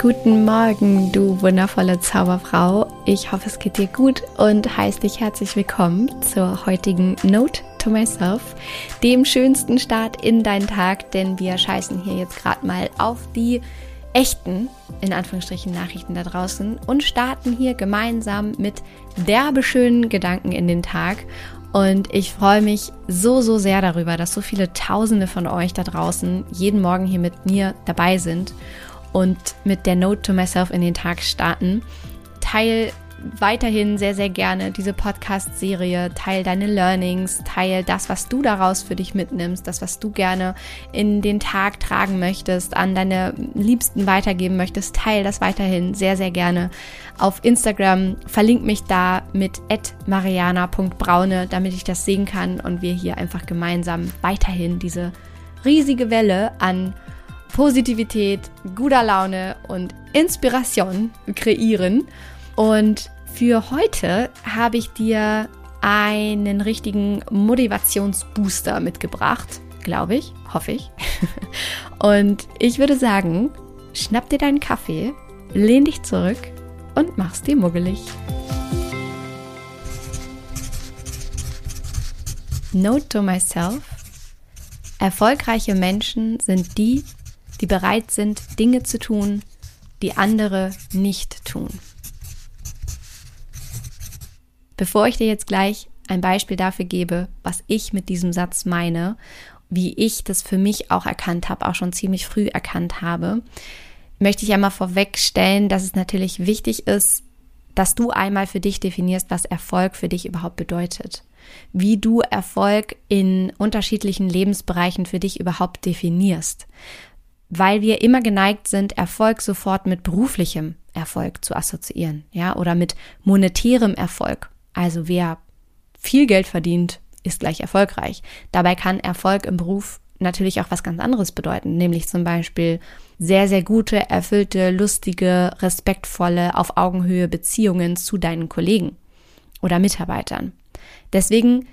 Guten Morgen, du wundervolle Zauberfrau. Ich hoffe, es geht dir gut und heiße dich herzlich willkommen zur heutigen Note to Myself, dem schönsten Start in deinen Tag, denn wir scheißen hier jetzt gerade mal auf die echten, in Anführungsstrichen, Nachrichten da draußen und starten hier gemeinsam mit derbe schönen Gedanken in den Tag. Und ich freue mich so, so sehr darüber, dass so viele Tausende von euch da draußen jeden Morgen hier mit mir dabei sind und mit der Note to Myself in den Tag starten. Teil weiterhin sehr, sehr gerne diese Podcast-Serie, teil deine Learnings, teil das, was du daraus für dich mitnimmst, das, was du gerne in den Tag tragen möchtest, an deine Liebsten weitergeben möchtest, teil das weiterhin sehr, sehr gerne auf Instagram. Verlink mich da mit mariana.braune, damit ich das sehen kann und wir hier einfach gemeinsam weiterhin diese riesige Welle an Positivität, guter Laune und Inspiration kreieren. Und für heute habe ich dir einen richtigen Motivationsbooster mitgebracht, glaube ich, hoffe ich. Und ich würde sagen, schnapp dir deinen Kaffee, lehn dich zurück und mach's dir muggelig. Note to myself. Erfolgreiche Menschen sind die, die bereit sind, Dinge zu tun, die andere nicht tun. Bevor ich dir jetzt gleich ein Beispiel dafür gebe, was ich mit diesem Satz meine, wie ich das für mich auch erkannt habe, auch schon ziemlich früh erkannt habe, möchte ich einmal vorwegstellen, dass es natürlich wichtig ist, dass du einmal für dich definierst, was Erfolg für dich überhaupt bedeutet. Wie du Erfolg in unterschiedlichen Lebensbereichen für dich überhaupt definierst weil wir immer geneigt sind, Erfolg sofort mit beruflichem Erfolg zu assoziieren, ja, oder mit monetärem Erfolg. Also wer viel Geld verdient, ist gleich erfolgreich. Dabei kann Erfolg im Beruf natürlich auch was ganz anderes bedeuten, nämlich zum Beispiel sehr, sehr gute, erfüllte, lustige, respektvolle, auf Augenhöhe Beziehungen zu deinen Kollegen oder Mitarbeitern. Deswegen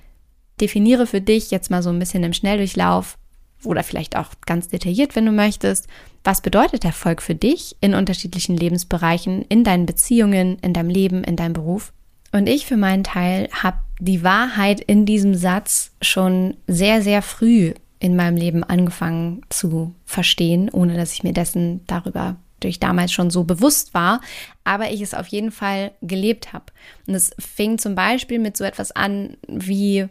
definiere für dich jetzt mal so ein bisschen im Schnelldurchlauf, oder vielleicht auch ganz detailliert, wenn du möchtest. Was bedeutet Erfolg für dich in unterschiedlichen Lebensbereichen, in deinen Beziehungen, in deinem Leben, in deinem Beruf? Und ich für meinen Teil habe die Wahrheit in diesem Satz schon sehr, sehr früh in meinem Leben angefangen zu verstehen, ohne dass ich mir dessen darüber durch damals schon so bewusst war, aber ich es auf jeden Fall gelebt habe. Und es fing zum Beispiel mit so etwas an wie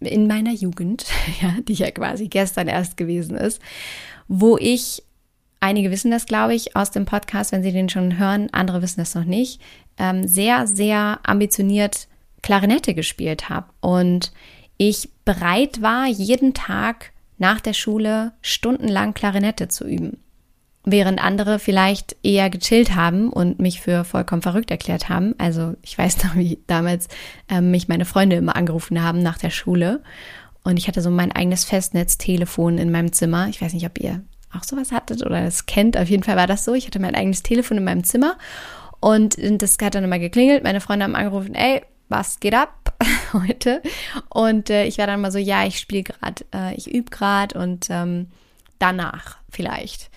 in meiner Jugend, ja, die ja quasi gestern erst gewesen ist, wo ich, einige wissen das, glaube ich, aus dem Podcast, wenn sie den schon hören, andere wissen das noch nicht, ähm, sehr, sehr ambitioniert Klarinette gespielt habe und ich bereit war, jeden Tag nach der Schule stundenlang Klarinette zu üben während andere vielleicht eher gechillt haben und mich für vollkommen verrückt erklärt haben. Also ich weiß noch, wie damals ähm, mich meine Freunde immer angerufen haben nach der Schule und ich hatte so mein eigenes Festnetztelefon in meinem Zimmer. Ich weiß nicht, ob ihr auch sowas hattet oder es kennt. Auf jeden Fall war das so. Ich hatte mein eigenes Telefon in meinem Zimmer und das hat dann immer geklingelt. Meine Freunde haben angerufen, ey, was geht ab heute? Und äh, ich war dann mal so, ja, ich spiele gerade, äh, ich übe gerade und ähm, danach vielleicht.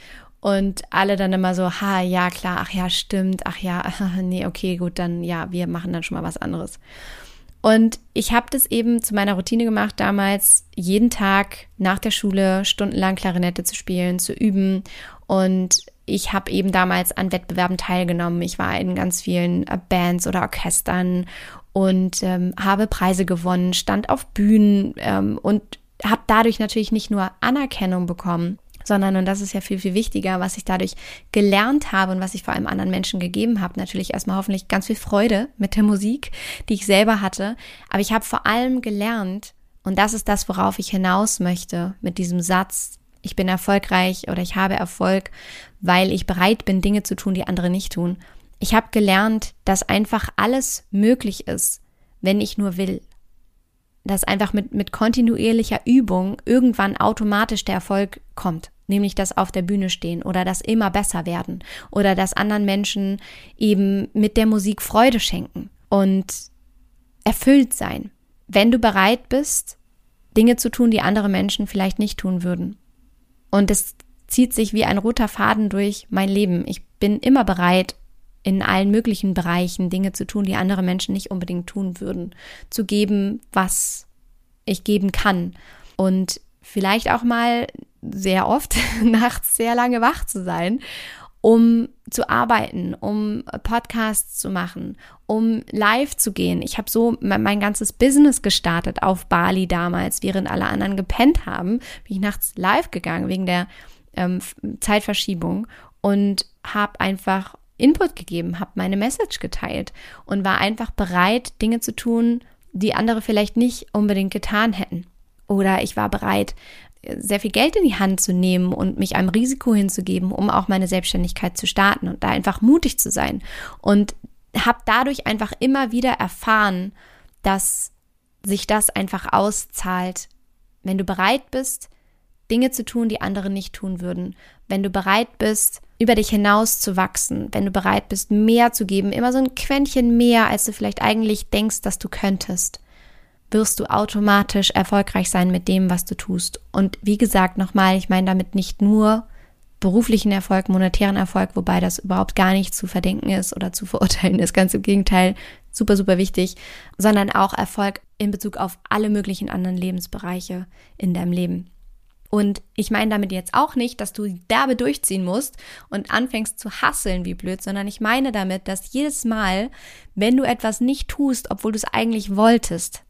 Und alle dann immer so, ha, ja, klar, ach ja, stimmt, ach ja, nee, okay, gut, dann ja, wir machen dann schon mal was anderes. Und ich habe das eben zu meiner Routine gemacht, damals jeden Tag nach der Schule stundenlang Klarinette zu spielen, zu üben. Und ich habe eben damals an Wettbewerben teilgenommen. Ich war in ganz vielen äh, Bands oder Orchestern und ähm, habe Preise gewonnen, stand auf Bühnen ähm, und habe dadurch natürlich nicht nur Anerkennung bekommen, sondern, und das ist ja viel, viel wichtiger, was ich dadurch gelernt habe und was ich vor allem anderen Menschen gegeben habe, natürlich erstmal hoffentlich ganz viel Freude mit der Musik, die ich selber hatte, aber ich habe vor allem gelernt, und das ist das, worauf ich hinaus möchte mit diesem Satz, ich bin erfolgreich oder ich habe Erfolg, weil ich bereit bin, Dinge zu tun, die andere nicht tun. Ich habe gelernt, dass einfach alles möglich ist, wenn ich nur will. Dass einfach mit, mit kontinuierlicher Übung irgendwann automatisch der Erfolg kommt nämlich das auf der Bühne stehen oder das immer besser werden oder das anderen Menschen eben mit der Musik Freude schenken und erfüllt sein. Wenn du bereit bist, Dinge zu tun, die andere Menschen vielleicht nicht tun würden. Und es zieht sich wie ein roter Faden durch mein Leben. Ich bin immer bereit, in allen möglichen Bereichen Dinge zu tun, die andere Menschen nicht unbedingt tun würden. Zu geben, was ich geben kann. Und vielleicht auch mal sehr oft nachts sehr lange wach zu sein, um zu arbeiten, um Podcasts zu machen, um live zu gehen. Ich habe so mein ganzes Business gestartet auf Bali damals, während alle anderen gepennt haben. Bin ich nachts live gegangen wegen der ähm, Zeitverschiebung und habe einfach Input gegeben, habe meine Message geteilt und war einfach bereit, Dinge zu tun, die andere vielleicht nicht unbedingt getan hätten. Oder ich war bereit, sehr viel Geld in die Hand zu nehmen und mich einem Risiko hinzugeben, um auch meine Selbstständigkeit zu starten und da einfach mutig zu sein. Und habe dadurch einfach immer wieder erfahren, dass sich das einfach auszahlt, wenn du bereit bist, Dinge zu tun, die andere nicht tun würden. Wenn du bereit bist, über dich hinaus zu wachsen, wenn du bereit bist, mehr zu geben, immer so ein Quäntchen mehr, als du vielleicht eigentlich denkst, dass du könntest, wirst du automatisch erfolgreich sein mit dem, was du tust. Und wie gesagt, nochmal, ich meine damit nicht nur beruflichen Erfolg, monetären Erfolg, wobei das überhaupt gar nicht zu verdenken ist oder zu verurteilen ist, ganz im Gegenteil, super, super wichtig, sondern auch Erfolg in Bezug auf alle möglichen anderen Lebensbereiche in deinem Leben. Und ich meine damit jetzt auch nicht, dass du derbe durchziehen musst und anfängst zu hasseln wie blöd, sondern ich meine damit, dass jedes Mal, wenn du etwas nicht tust, obwohl du es eigentlich wolltest,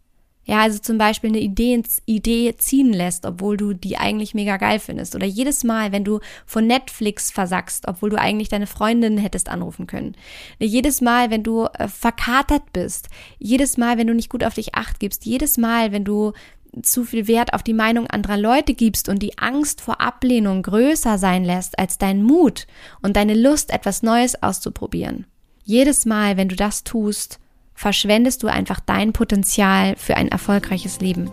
ja, also zum Beispiel eine Idee, Idee ziehen lässt, obwohl du die eigentlich mega geil findest. Oder jedes Mal, wenn du von Netflix versackst, obwohl du eigentlich deine Freundin hättest anrufen können. Jedes Mal, wenn du äh, verkatert bist. Jedes Mal, wenn du nicht gut auf dich acht gibst. Jedes Mal, wenn du zu viel Wert auf die Meinung anderer Leute gibst und die Angst vor Ablehnung größer sein lässt als dein Mut und deine Lust, etwas Neues auszuprobieren. Jedes Mal, wenn du das tust, verschwendest du einfach dein Potenzial für ein erfolgreiches Leben.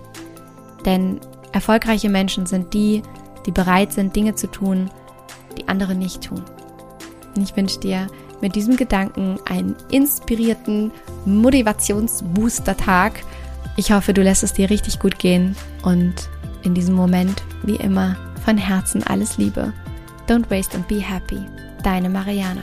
Denn erfolgreiche Menschen sind die, die bereit sind, Dinge zu tun, die andere nicht tun. Und ich wünsche dir mit diesem Gedanken einen inspirierten Motivationsbooster-Tag ich hoffe, du lässt es dir richtig gut gehen und in diesem Moment, wie immer, von Herzen alles Liebe. Don't waste and be happy. Deine Mariana.